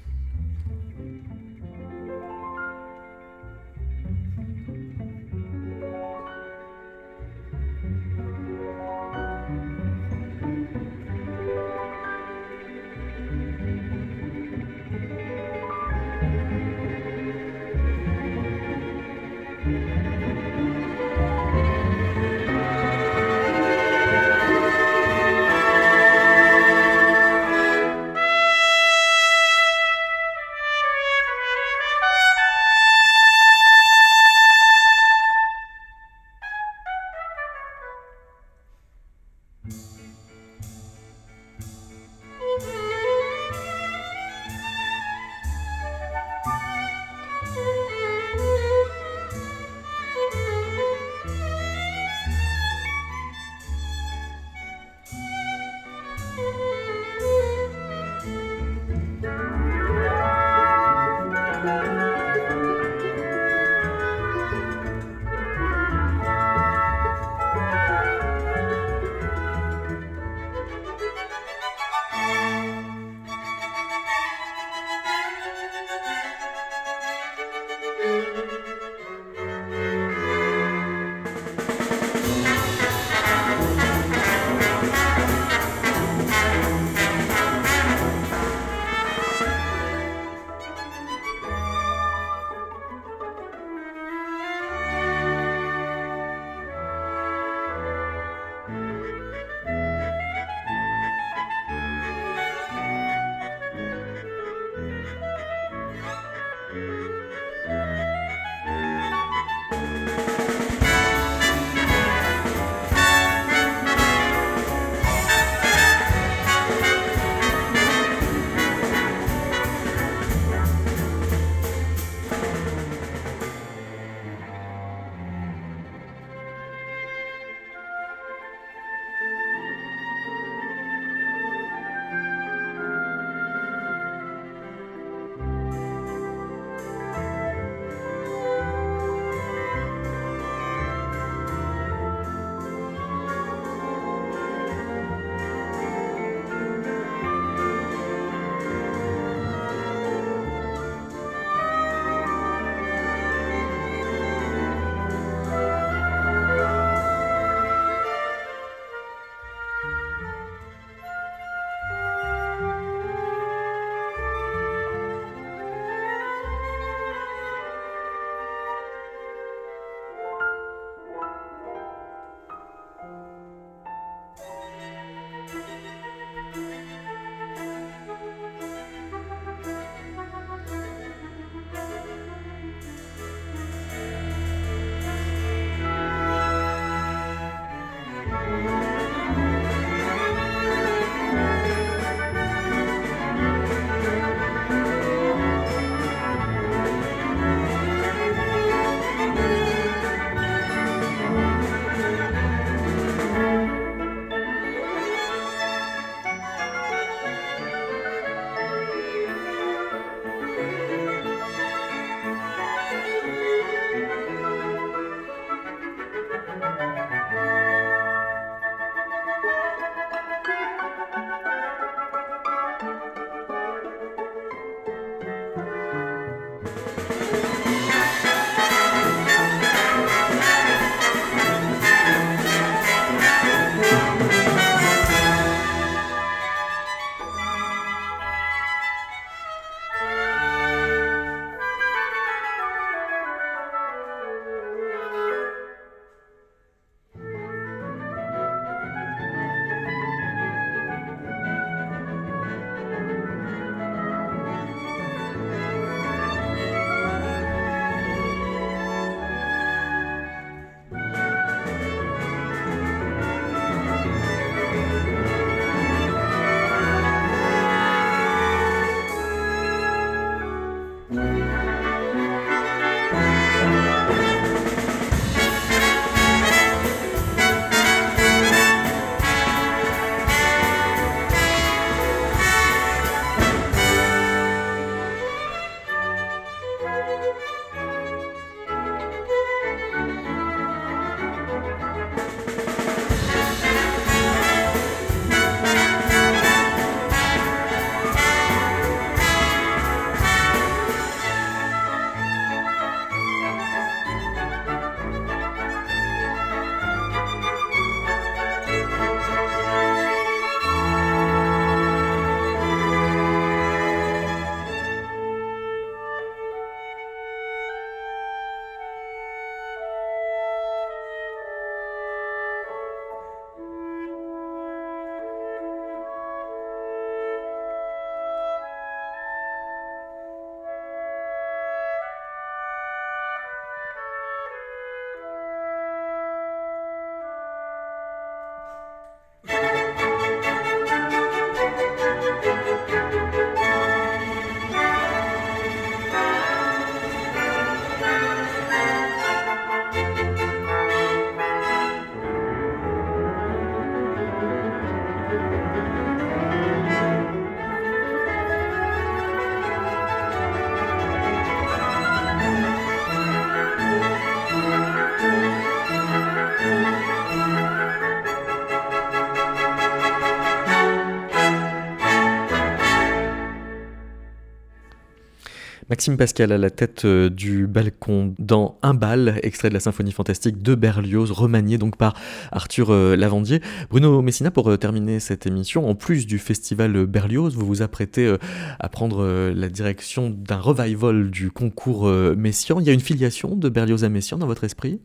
Maxime Pascal à la tête euh, du balcon dans Un bal, extrait de la symphonie fantastique de Berlioz, remanié donc par Arthur euh, Lavandier. Bruno Messina, pour euh, terminer cette émission, en plus du festival Berlioz, vous vous apprêtez à prendre la direction d'un revival du concours Messian. Il y a une filiation de Berlioz à Messian dans votre esprit?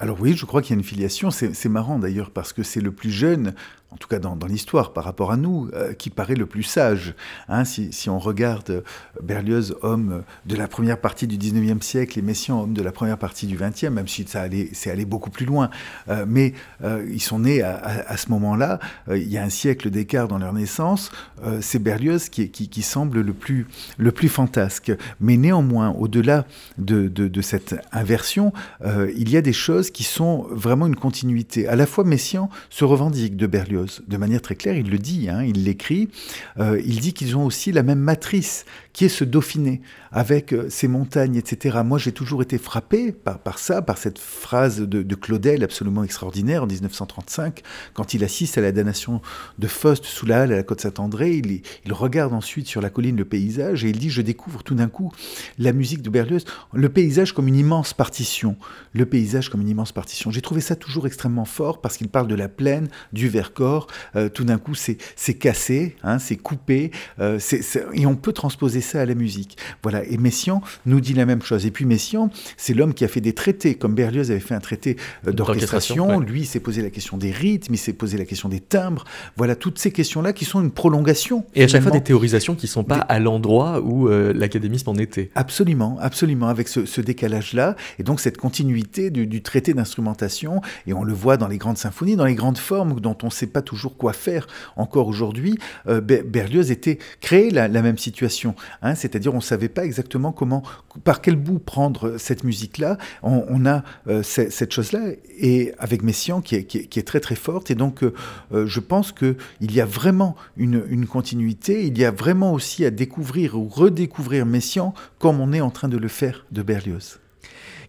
Alors oui, je crois qu'il y a une filiation. C'est marrant d'ailleurs parce que c'est le plus jeune en tout cas dans, l'histoire, par rapport à nous, euh, qui paraît le plus sage. Hein, si, on regarde euh, Berlioz, homme de la première partie du 19e siècle, et Messiaen, homme de la première partie du 20e, même si ça c'est allé beaucoup plus loin, euh, mais ils sont nés à, ce moment-là, il y a un siècle d'écart dans leur naissance, c'est Berlioz qui, semble le plus, le plus fantasque. Mais néanmoins, au-delà de, de, cette inversion, il y a des choses qui sont vraiment une continuité. À la fois, Messiaen se revendique de Berlioz, de manière très claire, il le dit, hein, il l'écrit, euh, il dit qu'ils ont aussi la même matrice, qui est ce Dauphiné, avec euh, ces montagnes, etc. Moi, j'ai toujours été frappé par, ça, par cette phrase de, Claudel absolument extraordinaire en 1935, quand il assiste à la damnation de Faust sous la halle à la côte Saint-André, il, il, regarde ensuite sur la colline le paysage et il dit, je découvre tout d'un coup la musique de Berlioz, le paysage comme une immense partition, le paysage comme une immense partition. J'ai trouvé ça toujours extrêmement fort parce qu'il parle de la plaine, du Vercors, euh, tout d'un coup c'est cassé, hein, c'est coupé, euh, et on peut transposer ça à la musique. Voilà, et Messiaen nous dit la même chose. Et puis Messiaen, c'est l'homme qui a fait des traités, comme Berlioz avait fait un traité euh, d'orchestration, lui il s'est posé la question des rythmes, il s'est posé la question des timbres, voilà, toutes ces questions-là qui sont une prolongation. Et à chaque fois des théorisations qui ne sont pas à l'endroit où l'académisme en était. Absolument, absolument, avec ce, décalage-là, et donc cette continuité du, du traité d'instrumentation, et on le voit dans les grandes symphonies, dans les grandes formes dont on ne sait pas toujours quoi faire encore aujourd'hui, euh, Berlioz était créé la, même situation. Hein, c'est-à-dire on ne savait pas exactement comment, par quel bout prendre cette musique-là. On, a euh, cette chose-là, et avec Messiaen qui est, qui, est, très très forte. Et donc euh, je pense qu'il y a vraiment une, une, continuité, il y a vraiment aussi à découvrir ou redécouvrir Messiaen comme on est en train de le faire de Berlioz.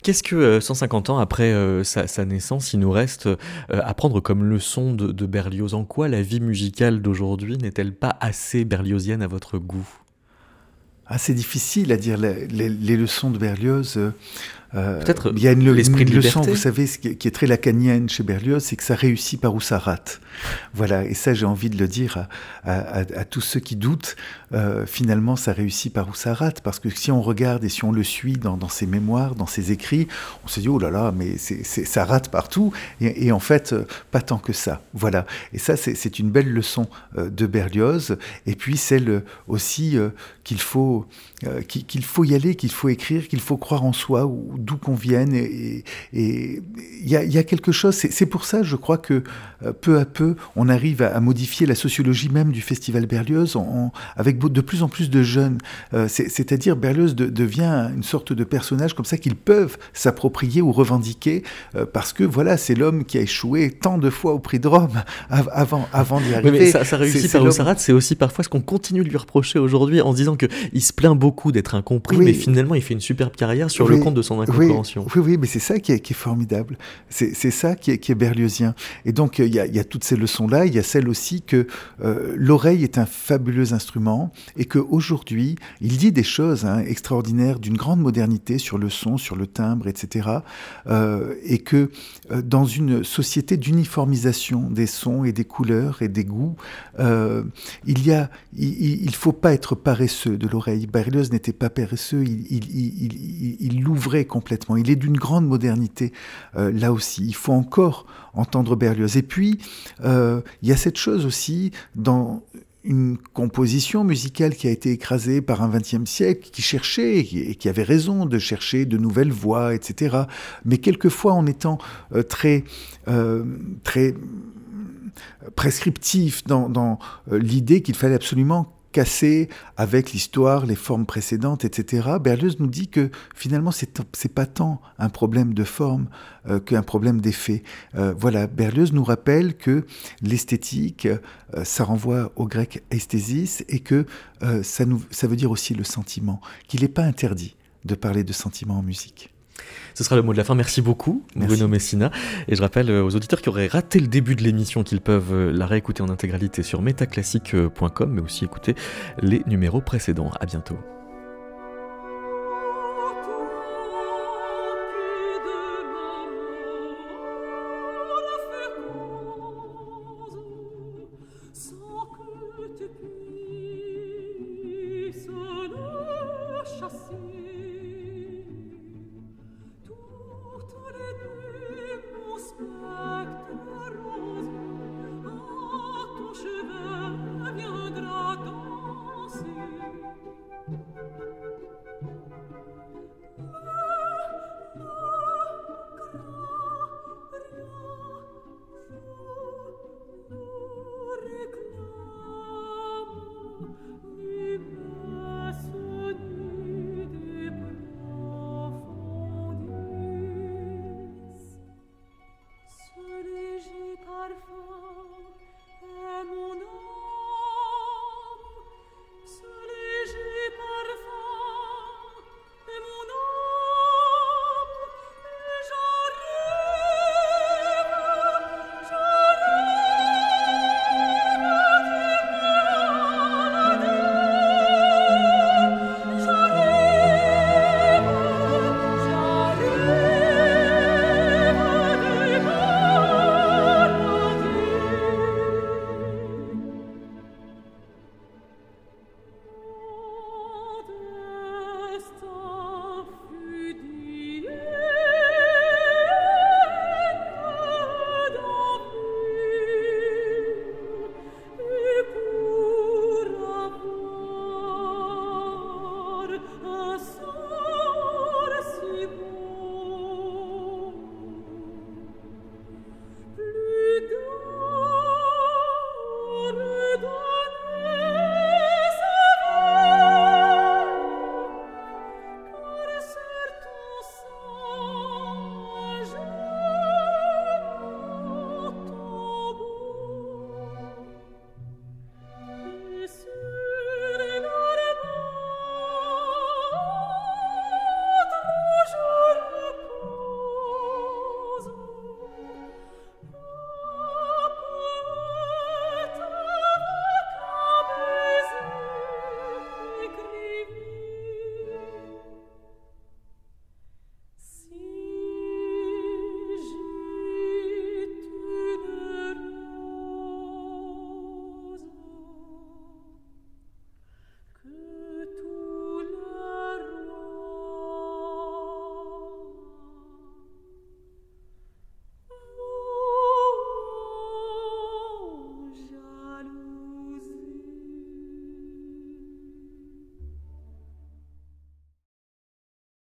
Qu'est-ce que 150 euh, ans après euh, sa, naissance, il nous reste euh, à prendre comme leçon de, Berlioz? En quoi la vie musicale d'aujourd'hui n'est-elle pas assez berliozienne à votre goût? Ah, C'est difficile à dire. Les, leçons de Berlioz. Peut-être il y a une, leçon, vous savez, qui est très lacanienne chez Berlioz, c'est que ça réussit par où ça rate. Voilà, et ça j'ai envie de le dire à, tous ceux qui doutent. Euh, finalement, ça réussit par où ça rate, parce que si on regarde et si on le suit dans, ses mémoires, dans ses écrits, on se dit oh là là, mais c'est, ça rate partout, et, en fait, euh, pas tant que ça. Voilà, et ça c'est, une belle leçon euh, de Berlioz, et puis celle aussi qu'il faut qu'il, faut y aller, qu'il faut écrire, qu'il faut croire en soi, d'où qu'on vienne, et il y, a, quelque chose. C'est, pour ça, je crois que peu à peu on arrive à, modifier la sociologie même du festival Berlioz avec de plus en plus de jeunes. Euh, c'est-à-dire Berlioz devient une sorte de personnage comme ça qu'ils peuvent s'approprier ou revendiquer euh, parce que voilà, c'est l'homme qui a échoué tant de fois au prix de Rome avant, avant d'y arriver. mais ça, réussit par Sarat, c'est aussi parfois ce qu'on continue de lui reprocher aujourd'hui en se disant qu'il se plaint beaucoup d'être incompris, mais finalement il fait une superbe carrière sur le compte de son incompréhension. Oui, oui, mais c'est ça qui est, formidable. C'est ça qui est, qui est berliozien. Et donc il y, a, y a toutes ces leçon-là, il y a celle aussi que euh, l'oreille est un fabuleux instrument et qu'aujourd'hui, il dit des choses hein, extraordinaires d'une grande modernité sur le son, sur le timbre, etc. Euh, et que euh, dans une société d'uniformisation des sons et des couleurs et des goûts, il y a, il, faut pas être paresseux de l'oreille. N'était pas paresseux, il l'ouvrait complètement. Il est d'une grande modernité là aussi. Il faut encore entendre Berlioz. Et puis, euh, il y a cette chose aussi dans une composition musicale qui a été écrasée par un XXe siècle, qui cherchait et qui avait raison de chercher de nouvelles voix, etc. Mais quelquefois en étant euh, très, euh, très prescriptif dans, dans l'idée qu'il fallait absolument cassé avec l'histoire, les formes précédentes, etc. Berlioz nous dit que finalement, c'est pas tant un problème de forme euh, qu'un problème d'effet. Euh, voilà, Berlioz nous rappelle que l'esthétique, euh, ça renvoie au grec esthésis et que ça, nous, ça veut dire aussi le sentiment, qu'il n'est pas interdit de parler de sentiment en musique. Ce sera le mot de la fin. Merci beaucoup, Bruno Messina. Et je rappelle euh, aux auditeurs qui auraient raté le début de l'émission qu'ils peuvent euh, la réécouter en intégralité sur metaclassique.com, mais aussi écouter les numéros précédents. À bientôt.